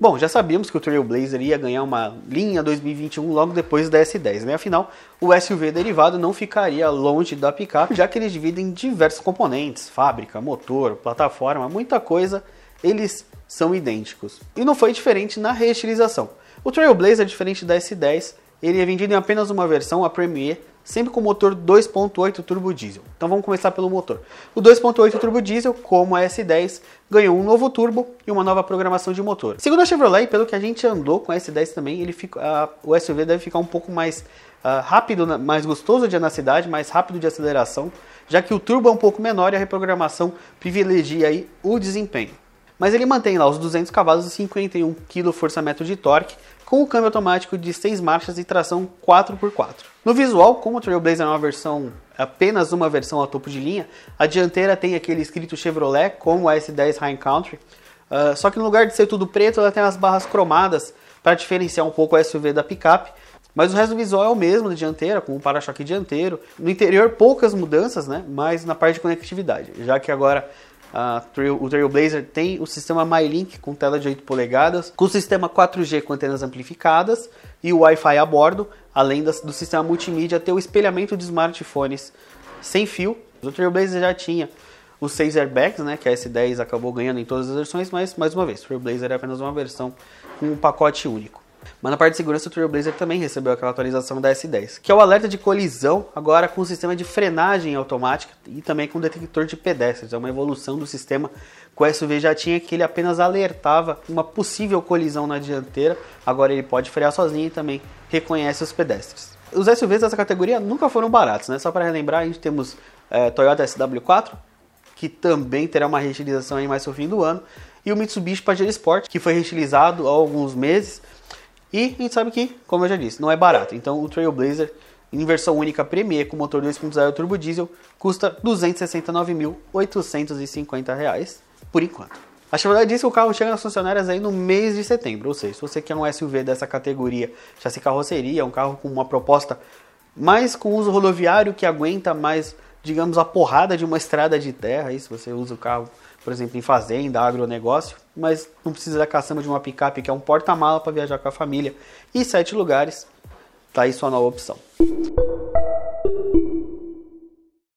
Bom, já sabíamos que o Trailblazer ia ganhar uma linha 2021 logo depois da S10, né? Afinal, o SUV derivado não ficaria longe da picape, já que eles dividem diversos componentes, fábrica, motor, plataforma, muita coisa, eles são idênticos. E não foi diferente na reestilização. O Trailblazer, diferente da S10, ele é vendido em apenas uma versão, a Premier, sempre com motor 2.8 turbo diesel. Então vamos começar pelo motor. O 2.8 turbo diesel, como a S10, ganhou um novo turbo e uma nova programação de motor. Segundo a Chevrolet, pelo que a gente andou com a S10 também, ele fica, uh, o SUV deve ficar um pouco mais uh, rápido, mais gostoso de andar na cidade, mais rápido de aceleração, já que o turbo é um pouco menor e a reprogramação privilegia aí o desempenho. Mas ele mantém lá os 200 cavalos e 51 kgfm de torque, com o câmbio automático de 6 marchas e tração 4x4. No visual, como o Trailblazer é uma versão apenas uma versão a topo de linha, a dianteira tem aquele escrito Chevrolet, como a S10 High Country, uh, só que no lugar de ser tudo preto, ela tem as barras cromadas para diferenciar um pouco o SUV da picape. Mas o resto do visual é o mesmo da dianteira, com o para-choque dianteiro. No interior, poucas mudanças, né? Mas na parte de conectividade, já que agora Trail, o Trailblazer tem o sistema MyLink com tela de 8 polegadas, com sistema 4G com antenas amplificadas e o Wi-Fi a bordo, além das, do sistema multimídia ter o espelhamento de smartphones sem fio. O Trailblazer já tinha os 6 airbags, né, que a S10 acabou ganhando em todas as versões, mas mais uma vez, o Trailblazer é apenas uma versão com um pacote único. Mas na parte de segurança, o Trailblazer também recebeu aquela atualização da S10, que é o alerta de colisão, agora com o sistema de frenagem automática e também com detector de pedestres. É uma evolução do sistema que o SUV já tinha, que ele apenas alertava uma possível colisão na dianteira, agora ele pode frear sozinho e também reconhece os pedestres. Os SUVs dessa categoria nunca foram baratos, né? Só para relembrar, a gente temos é, Toyota SW4, que também terá uma reutilização aí mais no fim do ano, e o Mitsubishi Pajero Sport, que foi reutilizado há alguns meses, e a gente sabe que, como eu já disse, não é barato. Então o Trailblazer em versão única Premier com motor 2.0 turbo diesel custa R$ 269.850 por enquanto. A Chevrolet disse que o carro chega nas funcionárias aí no mês de setembro, ou seja, se você quer um SUV dessa categoria, chassi carroceria, um carro com uma proposta mais com uso rodoviário que aguenta mais, digamos, a porrada de uma estrada de terra, aí se você usa o carro por exemplo, em fazenda, agronegócio, mas não precisa da caçamba de uma picape que é um porta-mala para viajar com a família e sete lugares. Tá aí sua nova opção.